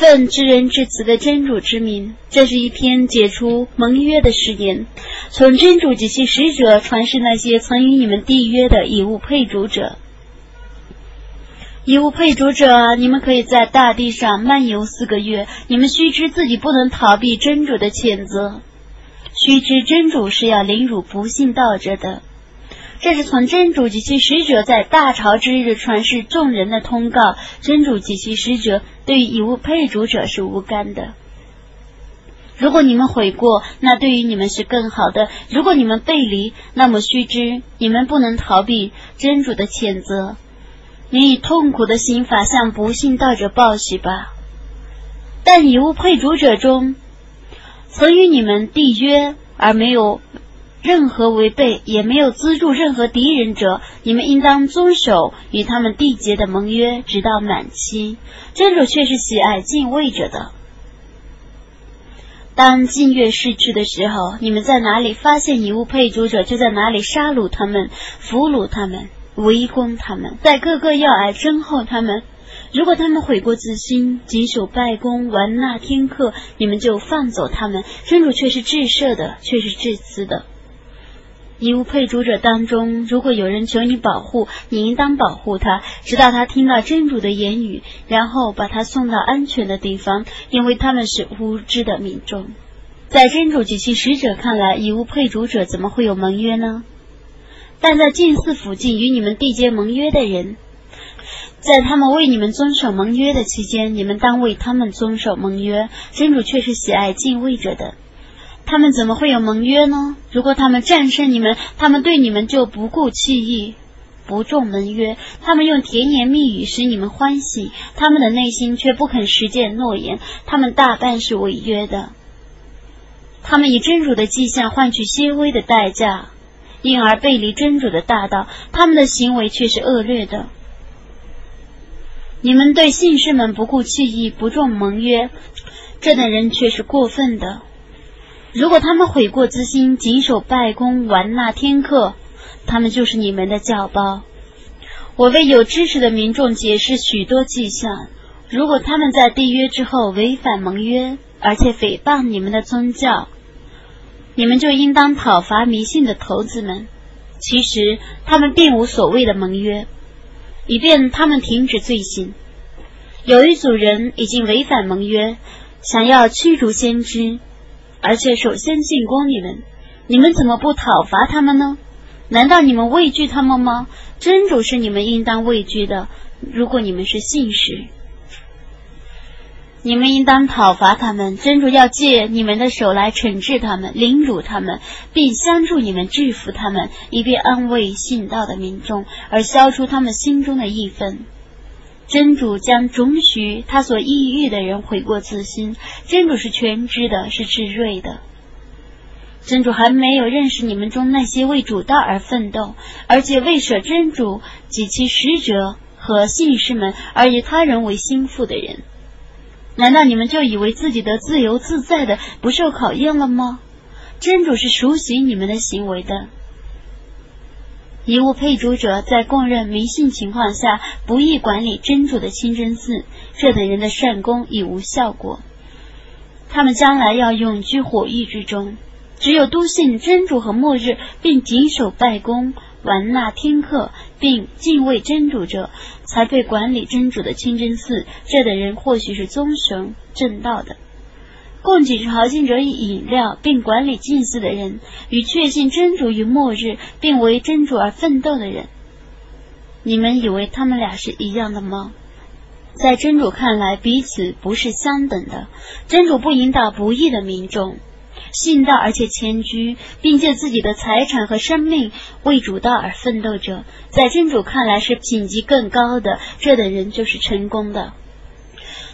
奉知人至慈的真主之名，这是一篇解除盟约的誓言，从真主及其使者传示那些曾与你们缔约的以物配主者。以物配主者，你们可以在大地上漫游四个月。你们须知自己不能逃避真主的谴责，须知真主是要凌辱不信道者的。这是从真主及其使者在大潮之日传示众人的通告。真主及其使者对于以物配主者是无干的。如果你们悔过，那对于你们是更好的；如果你们背离，那么须知你们不能逃避真主的谴责。你以痛苦的刑罚向不信道者报喜吧。但以物配主者中，曾与你们缔约而没有。任何违背也没有资助任何敌人者，你们应当遵守与他们缔结的盟约，直到满期。真主却是喜爱敬畏者的。当禁月逝去的时候，你们在哪里发现遗物配主者，就在哪里杀戮他们、俘虏他们、围攻他们，在各个要隘身后他们。如果他们悔过自新，谨守拜功，玩纳天课，你们就放走他们。真主却是至赦的，却是至慈的。以物配主者当中，如果有人求你保护，你应当保护他，直到他听到真主的言语，然后把他送到安全的地方，因为他们是无知的民众。在真主及其使者看来，以物配主者怎么会有盟约呢？但在近寺附近与你们缔结盟约的人，在他们为你们遵守盟约的期间，你们当为他们遵守盟约。真主却是喜爱敬畏者的。他们怎么会有盟约呢？如果他们战胜你们，他们对你们就不顾弃义，不重盟约。他们用甜言蜜语使你们欢喜，他们的内心却不肯实践诺言。他们大半是违约的。他们以真主的迹象换取些微的代价，因而背离真主的大道。他们的行为却是恶劣的。你们对信士们不顾弃义，不重盟约，这等人却是过分的。如果他们悔过自新，谨守拜功，玩纳天课，他们就是你们的教包。我为有知识的民众解释许多迹象。如果他们在缔约之后违反盟约，而且诽谤你们的宗教，你们就应当讨伐迷信的头子们。其实他们并无所谓的盟约，以便他们停止罪行。有一组人已经违反盟约，想要驱逐先知。而且首先进攻你们，你们怎么不讨伐他们呢？难道你们畏惧他们吗？真主是你们应当畏惧的。如果你们是信使，你们应当讨伐他们。真主要借你们的手来惩治他们、凌辱他们，并相助你们制服他们，以便安慰信道的民众，而消除他们心中的义愤。真主将准许他所抑郁的人悔过自新。真主是全知的，是智睿的。真主还没有认识你们中那些为主道而奋斗，而且为舍真主及其使者和信士们而以他人为心腹的人。难道你们就以为自己的自由自在的不受考验了吗？真主是熟悉你们的行为的。遗物配主者在供认迷信情况下不易管理真主的清真寺，这等人的善功已无效果。他们将来要永居火狱之中。只有笃信真主和末日，并谨守拜功、玩纳天课，并敬畏真主者，才配管理真主的清真寺。这等人或许是宗神正道的。供给朝觐者以饮料，并管理祭祀的人，与确信真主与末日，并为真主而奋斗的人，你们以为他们俩是一样的吗？在真主看来，彼此不是相等的。真主不引导不义的民众，信道而且迁居，并借自己的财产和生命为主道而奋斗者，在真主看来是品级更高的。这等人就是成功的。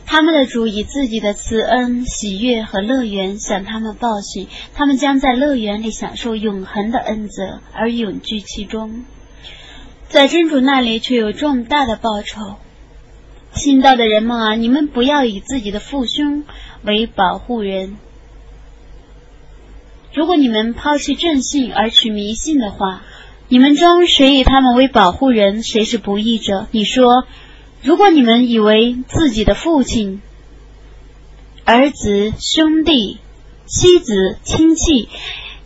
他们的主以自己的慈恩、喜悦和乐园向他们报喜，他们将在乐园里享受永恒的恩泽，而永居其中。在真主那里却有重大的报酬。信道的人们啊，你们不要以自己的父兄为保护人。如果你们抛弃正信而取迷信的话，你们中谁以他们为保护人，谁是不义者？你说。如果你们以为自己的父亲儿子、兄弟、妻子、亲戚，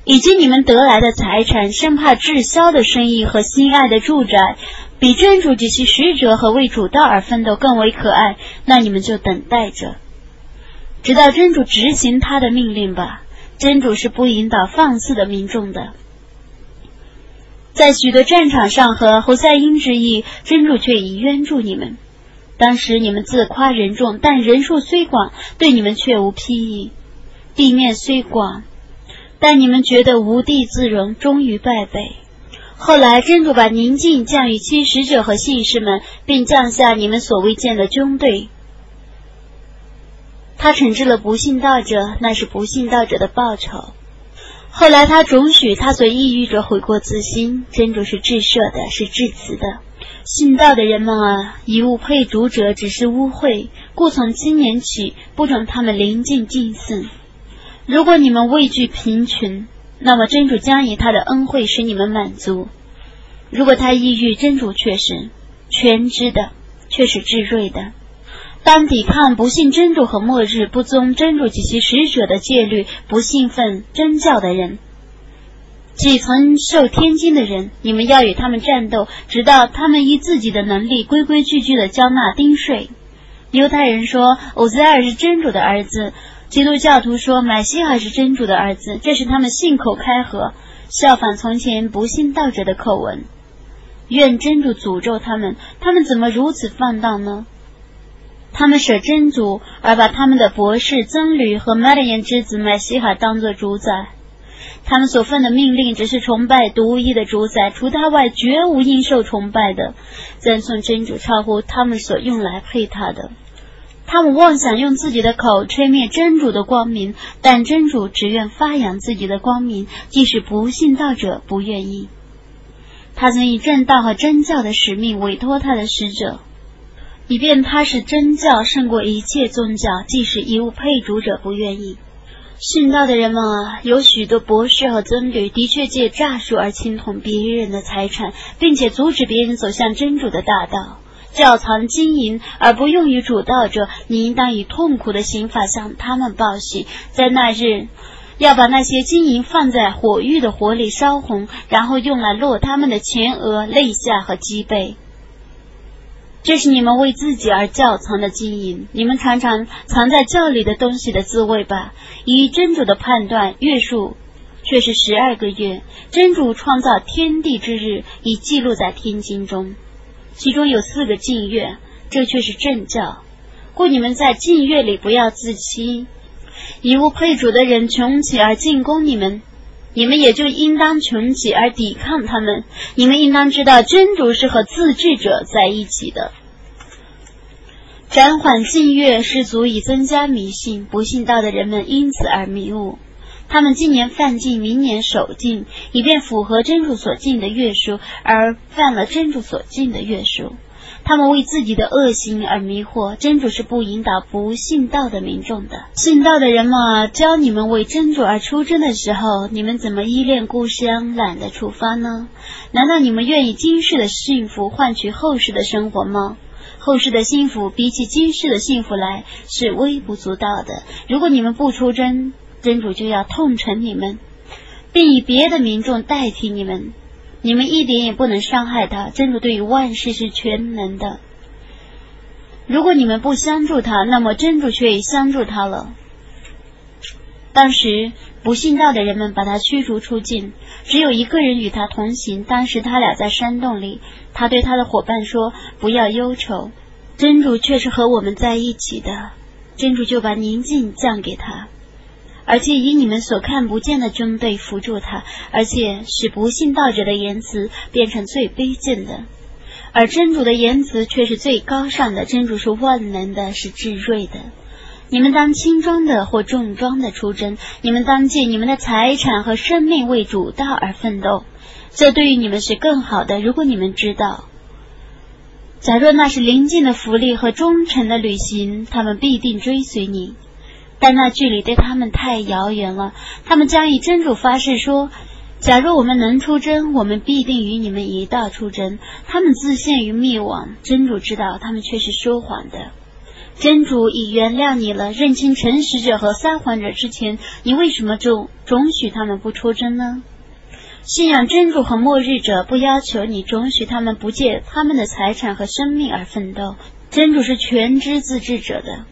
以及你们得来的财产，生怕滞销的生意和心爱的住宅，比真主及其使者和为主道而奋斗更为可爱，那你们就等待着，直到真主执行他的命令吧。真主是不引导放肆的民众的。在许多战场上和侯赛因之役，真主却已援助你们。当时你们自夸人众，但人数虽广，对你们却无裨益；地面虽广，但你们觉得无地自容，终于败北。后来真主把宁静降于其使者和信士们，并降下你们所未见的军队。他惩治了不信道者，那是不信道者的报酬。后来他准许他所抑郁者悔过自新，真主是至赦的，是至慈的。信道的人们啊，以物配主者只是污秽，故从今年起不准他们临近近寺。如果你们畏惧贫穷，那么真主将以他的恩惠使你们满足；如果他抑郁，真主却是全知的，却是至睿的。当抵抗不信真主和末日、不遵真主及其使者的戒律、不信奉真教的人，即曾受天经的人，你们要与他们战斗，直到他们依自己的能力规规矩矩的交纳丁税。犹太人说欧塞尔是真主的儿子，基督教徒说买西尔是真主的儿子，这是他们信口开河，效仿从前不信道者的口吻。愿真主诅咒他们，他们怎么如此放荡呢？他们舍真主，而把他们的博士、僧侣和麦德言之子麦西哈当作主宰。他们所奉的命令只是崇拜独一的主宰，除他外绝无应受崇拜的。赞颂真主超乎他们所用来配他的。他们妄想用自己的口吹灭真主的光明，但真主只愿发扬自己的光明，即使不信道者不愿意。他曾以正道和真教的使命委托他的使者。以便他是真教胜过一切宗教，即使一物配主者不愿意。殉道的人们啊，有许多博士和僧侣，的确借诈术而侵统别人的财产，并且阻止别人走向真主的大道。窖藏金银而不用于主道者，你应当以痛苦的刑法向他们报喜。在那日，要把那些金银放在火狱的火里烧红，然后用来落他们的前额、肋下和脊背。这是你们为自己而窖藏的金银，你们尝尝藏在窖里的东西的滋味吧。以真主的判断，月数却是十二个月。真主创造天地之日已记录在天经中，其中有四个禁月，这却是正教。故你们在禁月里不要自欺。以物配主的人穷起而进攻你们。你们也就应当穷起而抵抗他们。你们应当知道，真主是和自治者在一起的。暂缓禁月是足以增加迷信，不信道的人们因此而迷雾。他们今年犯禁，明年守禁，以便符合真主所禁的月数，而犯了真主所禁的月数。他们为自己的恶行而迷惑，真主是不引导不信道的民众的。信道的人嘛，教你们为真主而出征的时候，你们怎么依恋故乡，懒得出发呢？难道你们愿意今世的幸福换取后世的生活吗？后世的幸福比起今世的幸福来是微不足道的。如果你们不出征，真主就要痛惩你们，并以别的民众代替你们。你们一点也不能伤害他，真主对于万事是全能的。如果你们不相助他，那么真主却已相助他了。当时不信道的人们把他驱逐出境，只有一个人与他同行。当时他俩在山洞里，他对他的伙伴说：“不要忧愁，真主却是和我们在一起的。”真主就把宁静降给他。而且以你们所看不见的军队辅助他，而且使不信道者的言辞变成最卑贱的，而真主的言辞却是最高尚的。真主是万能的，是至睿的。你们当轻装的或重装的出征，你们当借你们的财产和生命为主道而奋斗，这对于你们是更好的。如果你们知道，假若那是临近的福利和忠诚的旅行，他们必定追随你。但那距离对他们太遥远了。他们将以真主发誓说：“假如我们能出征，我们必定与你们一道出征。”他们自陷于灭亡。真主知道，他们却是说谎的。真主已原谅你了。认清诚实者和撒谎者之前，你为什么就准许他们不出征呢？信仰真主和末日者不要求你准许他们不借他们的财产和生命而奋斗。真主是全知自治者的。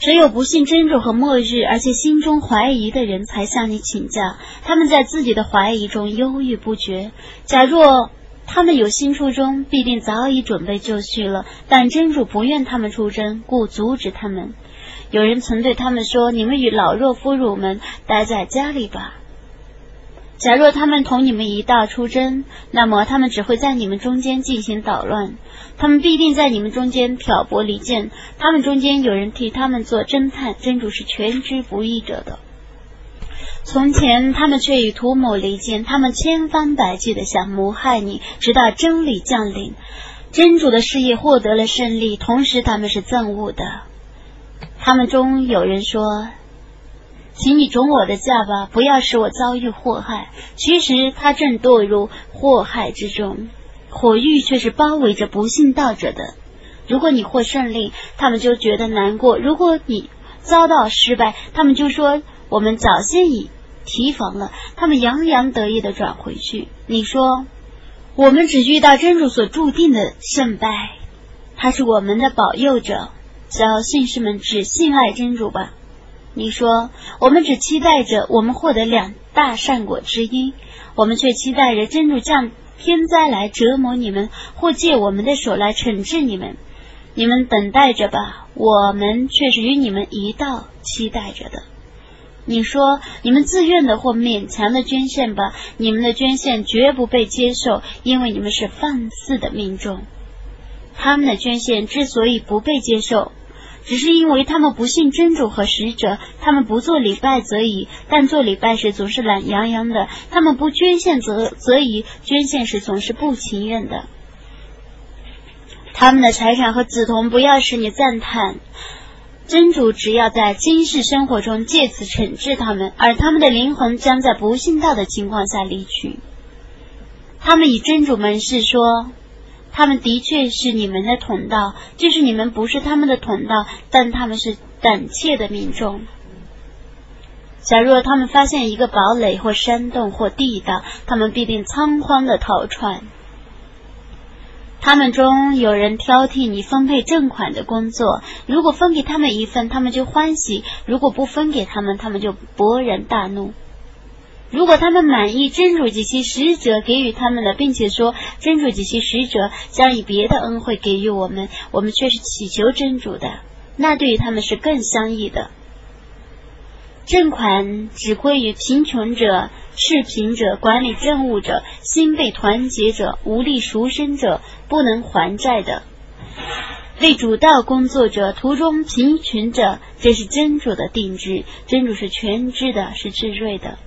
只有不信真主和末日，而且心中怀疑的人，才向你请教。他们在自己的怀疑中犹豫不决。假若他们有新出征，必定早已准备就绪了。但真主不愿他们出征，故阻止他们。有人曾对他们说：“你们与老弱妇孺们待在家里吧。”假若他们同你们一道出征，那么他们只会在你们中间进行捣乱。他们必定在你们中间挑拨离间。他们中间有人替他们做侦探，真主是全知不义者的。从前他们却以图谋离间，他们千方百计的想谋害你，直到真理降临，真主的事业获得了胜利，同时他们是憎恶的。他们中有人说。请你准我的价吧，不要使我遭遇祸害。其实他正堕入祸害之中，火狱却是包围着不信道者的。如果你获胜利，他们就觉得难过；如果你遭到失败，他们就说我们早先已提防了。他们洋洋得意的转回去。你说，我们只遇到真主所注定的胜败，他是我们的保佑者。叫信士们只信赖真主吧。你说，我们只期待着我们获得两大善果之一，我们却期待着真主降天灾来折磨你们，或借我们的手来惩治你们。你们等待着吧，我们却是与你们一道期待着的。你说，你们自愿的或勉强的捐献吧，你们的捐献绝不被接受，因为你们是放肆的民众。他们的捐献之所以不被接受。只是因为他们不信真主和使者，他们不做礼拜则已，但做礼拜时总是懒洋洋的；他们不捐献则则已，捐献时总是不情愿的。他们的财产和子童不要使你赞叹，真主只要在今世生活中借此惩治他们，而他们的灵魂将在不信道的情况下离去。他们以真主门事说。他们的确是你们的同道，就是你们不是他们的同道，但他们是胆怯的民众。假若他们发现一个堡垒或山洞或地道，他们必定仓皇的逃窜。他们中有人挑剔你分配正款的工作，如果分给他们一份，他们就欢喜；如果不分给他们，他们就勃然大怒。如果他们满意真主及其使者给予他们的，并且说真主及其使者将以别的恩惠给予我们，我们却是祈求真主的，那对于他们是更相宜的。正款只归于贫穷者、赤贫者、管理政务者、心被团结者、无力赎身者、不能还债的、为主道工作者、途中贫穷者，这是真主的定制。真主是全知的，是智睿的。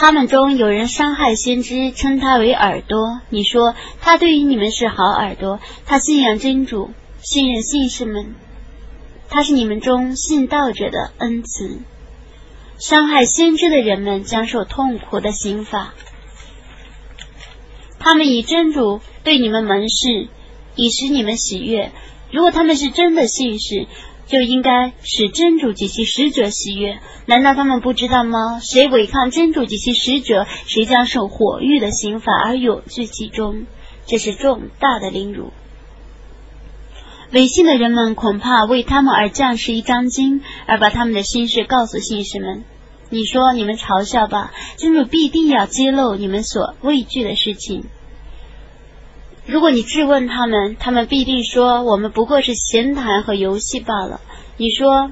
他们中有人伤害先知，称他为耳朵。你说他对于你们是好耳朵，他信仰真主，信任信士们，他是你们中信道者的恩赐。伤害先知的人们将受痛苦的刑罚。他们以真主对你们门事，以使你们喜悦。如果他们是真的信士。就应该使真主及其使者喜悦。难道他们不知道吗？谁违抗真主及其使者，谁将受火狱的刑罚而永居其中。这是重大的凌辱。违信的人们恐怕为他们而降示一张经，而把他们的心事告诉信士们。你说你们嘲笑吧，真主必定要揭露你们所畏惧的事情。如果你质问他们，他们必定说我们不过是闲谈和游戏罢了。你说，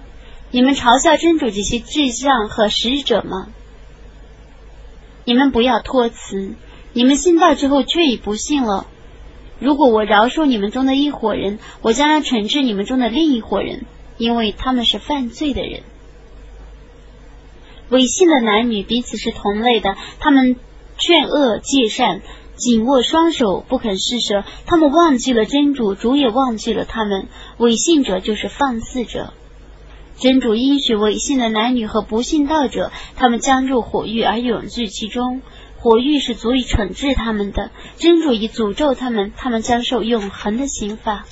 你们嘲笑真主及其志向和使者吗？你们不要托辞，你们信道之后却已不信了。如果我饶恕你们中的一伙人，我将要惩治你们中的另一伙人，因为他们是犯罪的人。违信的男女彼此是同类的，他们劝恶戒善。紧握双手，不肯施舍。他们忘记了真主，主也忘记了他们。违信者就是放肆者。真主应许违信的男女和不信道者，他们将入火狱而永居其中。火狱是足以惩治他们的。真主已诅咒他们，他们将受永恒的刑罚。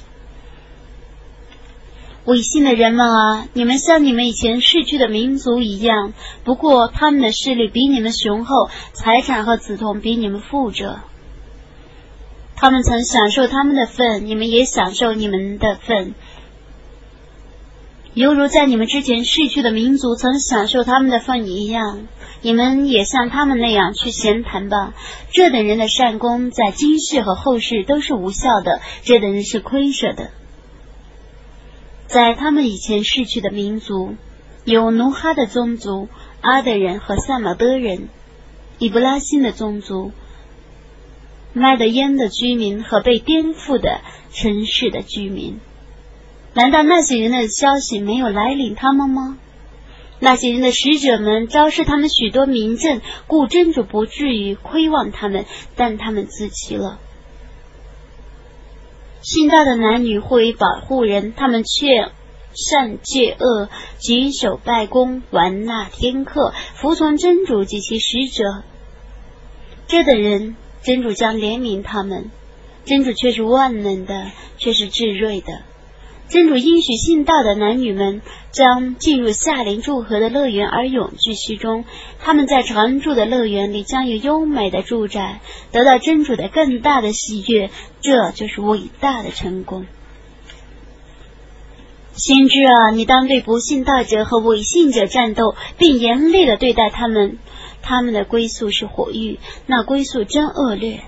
违信的人们啊，你们像你们以前逝去的民族一样，不过他们的势力比你们雄厚，财产和子童比你们富着。他们曾享受他们的份，你们也享受你们的份，犹如在你们之前逝去的民族曾享受他们的份一样。你们也像他们那样去闲谈吧。这等人的善功在今世和后世都是无效的，这等人是亏舍的。在他们以前逝去的民族，有努哈的宗族、阿德人和萨马德人，伊布拉辛的宗族、麦德烟的居民和被颠覆的城市的居民。难道那些人的消息没有来临他们吗？那些人的使者们昭示他们许多名证，故真主不至于亏望他们，但他们自欺了。信道的男女互为保护人，他们却善戒恶，谨守拜功，玩纳天客，服从真主及其使者。这等人，真主将怜悯他们。真主却是万能的，却是至睿的。真主应许信道的男女们将进入夏林祝河的乐园而永居其中，他们在常住的乐园里将有优美的住宅，得到真主的更大的喜悦，这就是伟大的成功。先知啊，你当对不信道者和违信者战斗，并严厉的对待他们，他们的归宿是火狱，那归宿真恶劣。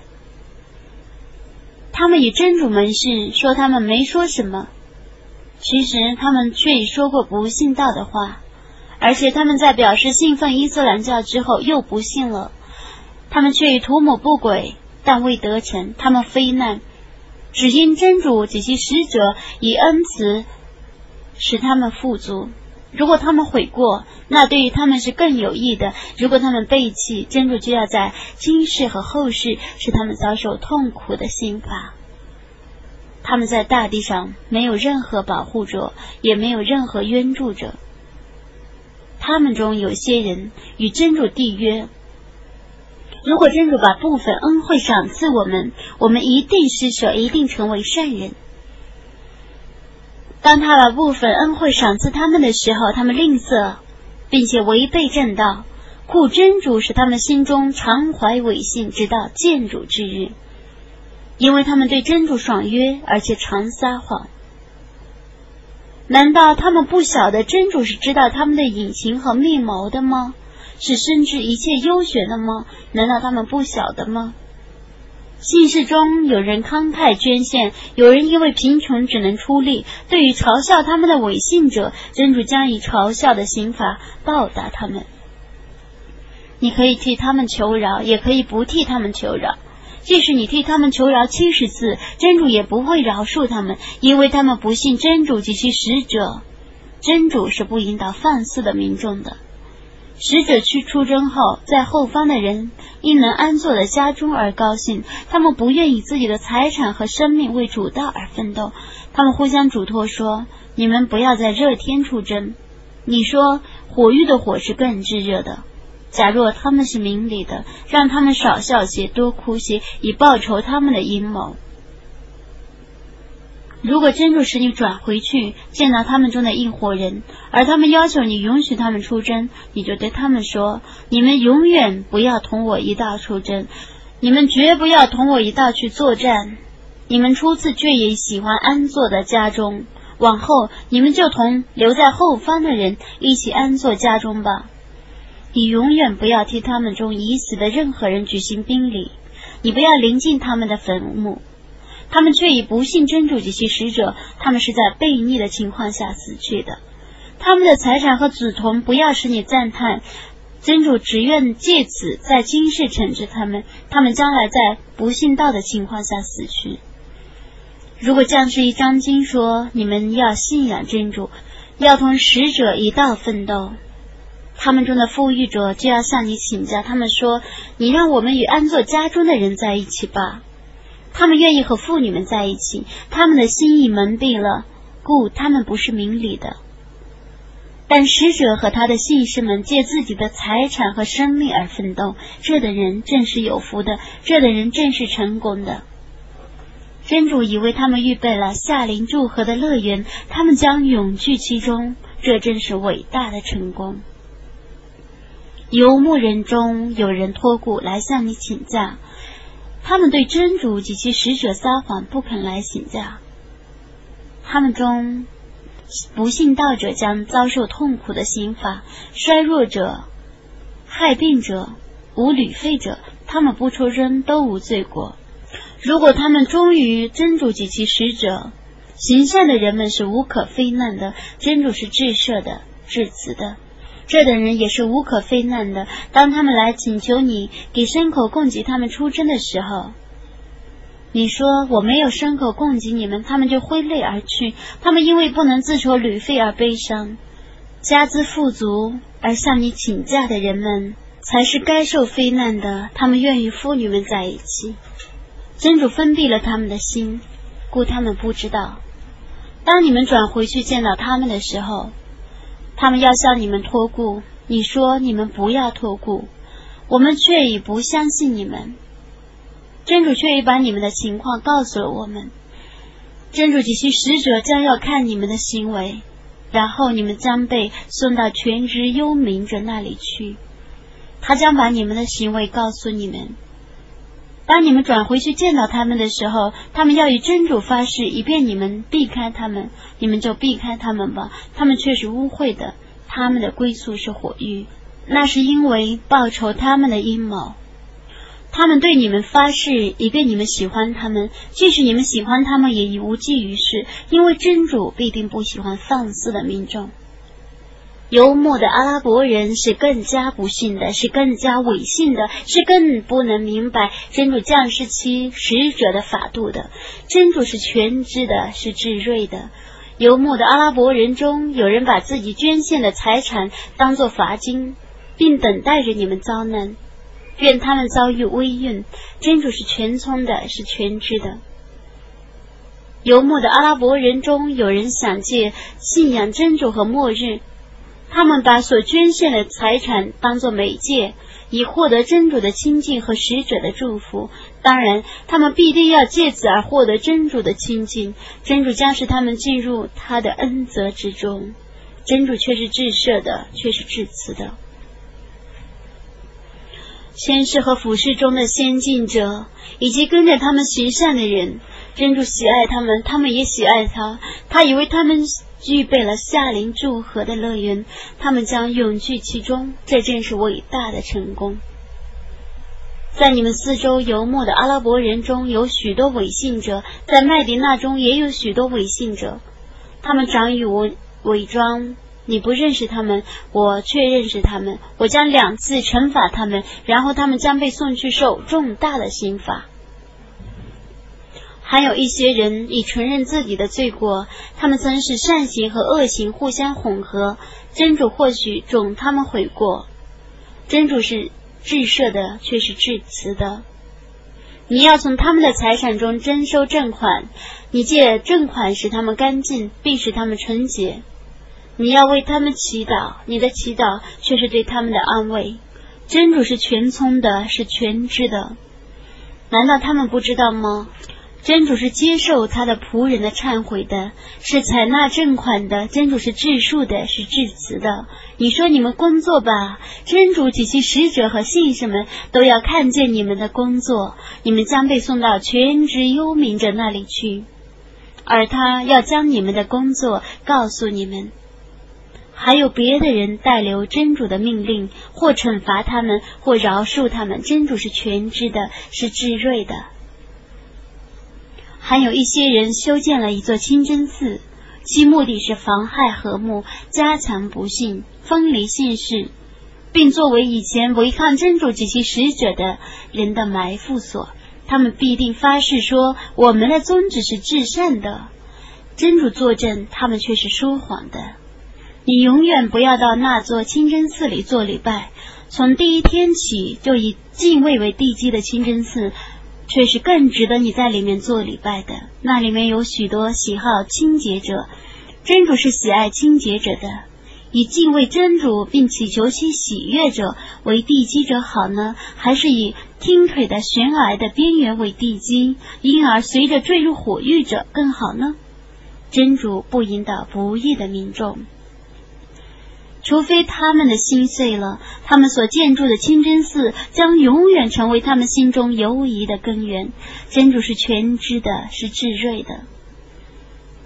他们与真主盟誓，说他们没说什么。其实他们却已说过不信道的话，而且他们在表示信奉伊斯兰教之后又不信了。他们却已图谋不轨，但未得逞。他们非难，只因真主及其使者以恩慈使他们富足。如果他们悔过，那对于他们是更有益的；如果他们背弃，真主就要在今世和后世使他们遭受痛苦的刑罚。他们在大地上没有任何保护者，也没有任何援助者。他们中有些人与真主缔约：如果真主把部分恩惠赏赐我们，我们一定施舍，一定成为善人。当他把部分恩惠赏赐他们的时候，他们吝啬，并且违背正道，故真主使他们心中常怀违信，直到见主之日。因为他们对真主爽约，而且常撒谎。难道他们不晓得真主是知道他们的隐情和密谋的吗？是深知一切优选的吗？难道他们不晓得吗？信士中有人慷慨捐献，有人因为贫穷只能出力。对于嘲笑他们的伪信者，真主将以嘲笑的刑罚报答他们。你可以替他们求饶，也可以不替他们求饶。即使你替他们求饶七十次，真主也不会饶恕他们，因为他们不信真主及其使者。真主是不引导放肆的民众的。使者去出征后，在后方的人因能安坐的家中而高兴，他们不愿以自己的财产和生命为主道而奋斗。他们互相嘱托说：“你们不要在热天出征。”你说：“火狱的火是更炙热的。”假若他们是明理的，让他们少笑些，多哭些，以报仇他们的阴谋。如果真主使你转回去，见到他们中的一伙人，而他们要求你允许他们出征，你就对他们说：“你们永远不要同我一道出征，你们绝不要同我一道去作战。你们初次却也喜欢安坐在家中，往后你们就同留在后方的人一起安坐家中吧。”你永远不要替他们中已死的任何人举行宾礼，你不要临近他们的坟墓，他们却以不信真主及其使者，他们是在悖逆的情况下死去的。他们的财产和子童不要使你赞叹，真主只愿借此在今世惩治他们，他们将来在不信道的情况下死去。如果降世一章经说你们要信仰真主，要同使者一道奋斗。他们中的富裕者就要向你请教，他们说：“你让我们与安坐家中的人在一起吧。”他们愿意和妇女们在一起，他们的心意蒙蔽了，故他们不是明理的。但使者和他的信士们借自己的财产和生命而奋斗，这等人正是有福的，这等人正是成功的。真主已为他们预备了夏林祝贺的乐园，他们将永居其中。这正是伟大的成功。游牧人中有人托孤来向你请假，他们对真主及其使者撒谎，不肯来请假。他们中不信道者将遭受痛苦的刑罚，衰弱者、害病者、无旅费者，他们不出征都无罪过。如果他们忠于真主及其使者，行善的人们是无可非难的，真主是至赦的、至慈的。这等人也是无可非难的。当他们来请求你给牲口供给他们出征的时候，你说我没有牲口供给你们，他们就挥泪而去。他们因为不能自筹旅费而悲伤，家资富足而向你请假的人们，才是该受非难的。他们愿与妇女们在一起。真主封闭了他们的心，故他们不知道。当你们转回去见到他们的时候，他们要向你们托孤。你说你们不要托孤，我们却已不相信你们。真主却已把你们的情况告诉了我们。真主及其使者将要看你们的行为，然后你们将被送到全知幽冥者那里去。他将把你们的行为告诉你们。当你们转回去见到他们的时候，他们要与真主发誓，以便你们避开他们，你们就避开他们吧。他们却是污秽的，他们的归宿是火狱，那是因为报仇他们的阴谋。他们对你们发誓，以便你们喜欢他们，即使你们喜欢他们，也已无济于事，因为真主必定不喜欢放肆的民众。游牧的阿拉伯人是更加不幸的，是更加违信的，是更不能明白真主降世期使者的法度的。真主是全知的，是至睿的。游牧的阿拉伯人中有人把自己捐献的财产当作罚金，并等待着你们遭难，愿他们遭遇危运。真主是全聪的，是全知的。游牧的阿拉伯人中有人想借信仰真主和末日。他们把所捐献的财产当作媒介，以获得真主的亲近和使者的祝福。当然，他们必定要借此而获得真主的亲近，真主将使他们进入他的恩泽之中。真主却是至赦的，却是至慈的。先世和俯视中的先进者，以及跟着他们行善的人，真主喜爱他们，他们也喜爱他。他以为他们。具备了夏林祝贺的乐园，他们将永居其中，这正是伟大的成功。在你们四周游牧的阿拉伯人中有许多伪信者，在麦迪纳中也有许多伪信者，他们长于我伪装，你不认识他们，我却认识他们，我将两次惩罚他们，然后他们将被送去受重大的刑罚。还有一些人已承认自己的罪过，他们曾使善行和恶行互相混合。真主或许准他们悔过。真主是至赦的，却是至慈的。你要从他们的财产中征收正款，你借正款使他们干净，并使他们纯洁。你要为他们祈祷，你的祈祷却是对他们的安慰。真主是全聪的，是全知的。难道他们不知道吗？真主是接受他的仆人的忏悔的，是采纳正款的。真主是治恕的，是致慈的。你说你们工作吧，真主及其使者和信士们都要看见你们的工作。你们将被送到全职幽冥者那里去，而他要将你们的工作告诉你们。还有别的人代留真主的命令，或惩罚他们，或饶恕他们。真主是全知的，是智睿的。还有一些人修建了一座清真寺，其目的是妨害和睦、加强不幸、分离姓氏，并作为以前违抗真主及其使者的人的埋伏所。他们必定发誓说：“我们的宗旨是至善的。”真主作证，他们却是说谎的。你永远不要到那座清真寺里做礼拜。从第一天起，就以敬畏为地基的清真寺。却是更值得你在里面做礼拜的。那里面有许多喜好清洁者，真主是喜爱清洁者的。以敬畏真主并祈求其喜悦者为地基者好呢，还是以听腿的悬崖的边缘为地基，因而随着坠入火狱者更好呢？真主不引导不义的民众。除非他们的心碎了，他们所建筑的清真寺将永远成为他们心中犹疑的根源。真主是全知的，是至睿的。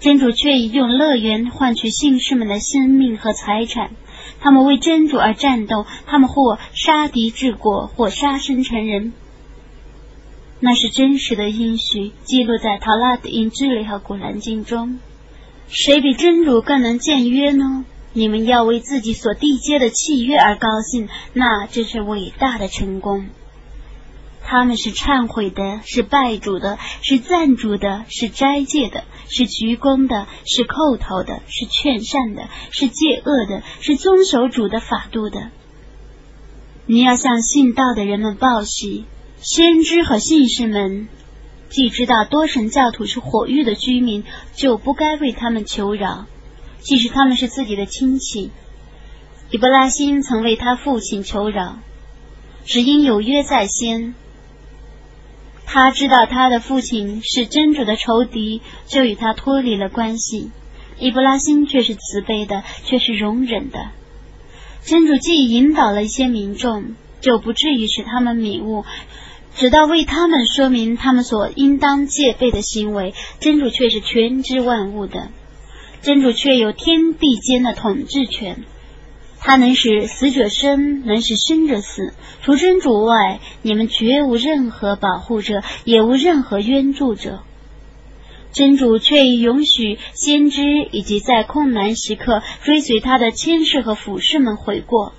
真主却以用乐园换取信士们的生命和财产，他们为真主而战斗，他们或杀敌治国，或杀身成仁。那是真实的应许，记录在《塔拉的印智里和《古兰经》中。谁比真主更能见约呢？你们要为自己所缔结的契约而高兴，那这是伟大的成功。他们是忏悔的，是拜主的，是赞主的，是斋戒的，是鞠躬的，是叩头的，是劝善的，是戒恶的，是遵守主的法度的。你要向信道的人们报喜，先知和信士们既知道多神教徒是火域的居民，就不该为他们求饶。即使他们是自己的亲戚，伊布拉辛曾为他父亲求饶，只因有约在先。他知道他的父亲是真主的仇敌，就与他脱离了关系。伊布拉辛却是慈悲的，却是容忍的。真主既引导了一些民众，就不至于使他们迷雾，直到为他们说明他们所应当戒备的行为。真主却是全知万物的。真主却有天地间的统治权，他能使死者生，能使生者死。除真主外，你们绝无任何保护者，也无任何援助者。真主却已允许先知以及在困难时刻追随他的千士和俯士们悔过。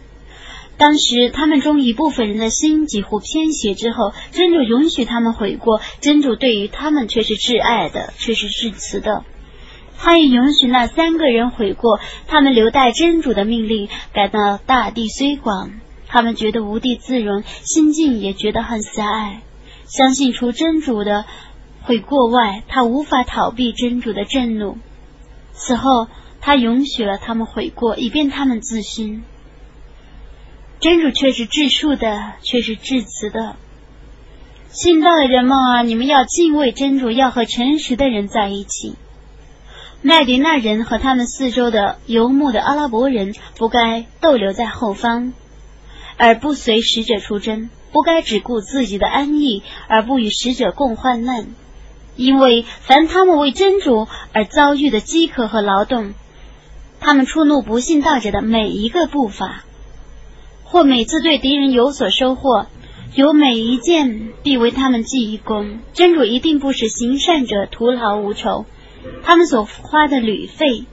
当时他们中一部分人的心几乎偏斜之后，真主允许他们悔过。真主对于他们却是挚爱的，却是至慈的。他也允许那三个人悔过，他们留待真主的命令。感到大地虽广，他们觉得无地自容，心境也觉得很狭隘。相信除真主的悔过外，他无法逃避真主的震怒。此后，他允许了他们悔过，以便他们自新。真主却是至恕的，却是至慈的。信道的人们啊，你们要敬畏真主，要和诚实的人在一起。麦迪那人和他们四周的游牧的阿拉伯人不该逗留在后方，而不随使者出征；不该只顾自己的安逸，而不与使者共患难。因为凡他们为真主而遭遇的饥渴和劳动，他们触怒不信道者的每一个步伐，或每次对敌人有所收获，有每一件必为他们记一功。真主一定不使行善者徒劳无酬。他们所花的旅费，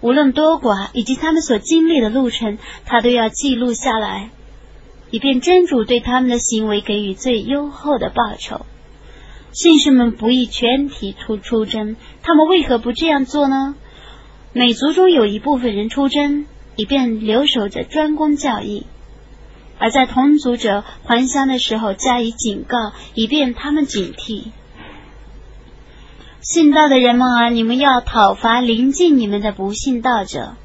无论多寡，以及他们所经历的路程，他都要记录下来，以便真主对他们的行为给予最优厚的报酬。信士们不宜全体出出征，他们为何不这样做呢？每族中有一部分人出征，以便留守着专攻教义；而在同族者还乡的时候加以警告，以便他们警惕。信道的人们啊，你们要讨伐临近你们的不信道者，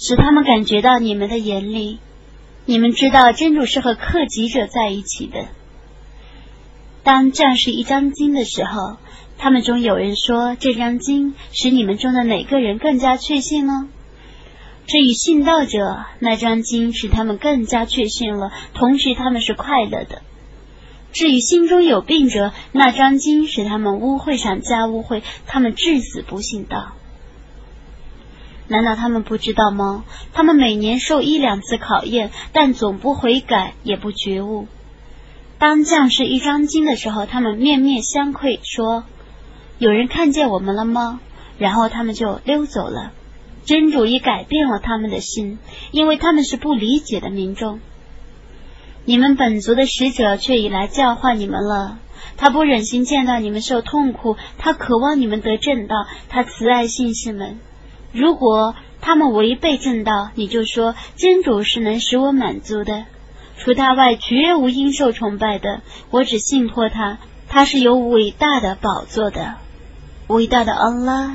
使他们感觉到你们的严厉。你们知道真主是和克己者在一起的。当这样是一张经的时候，他们中有人说：“这张经使你们中的哪个人更加确信呢？”至于信道者，那张经使他们更加确信了，同时他们是快乐的。至于心中有病者，那张经使他们污秽上加污秽，他们至死不信道。难道他们不知道吗？他们每年受一两次考验，但总不悔改，也不觉悟。当将士一张经的时候，他们面面相窥，说：“有人看见我们了吗？”然后他们就溜走了。真主已改变了他们的心，因为他们是不理解的民众。你们本族的使者却已来教化你们了。他不忍心见到你们受痛苦，他渴望你们得正道。他慈爱信士们。如果他们违背正道，你就说真主是能使我满足的，除他外绝无应受崇拜的。我只信托他，他是有伟大的宝座的，伟大的安拉。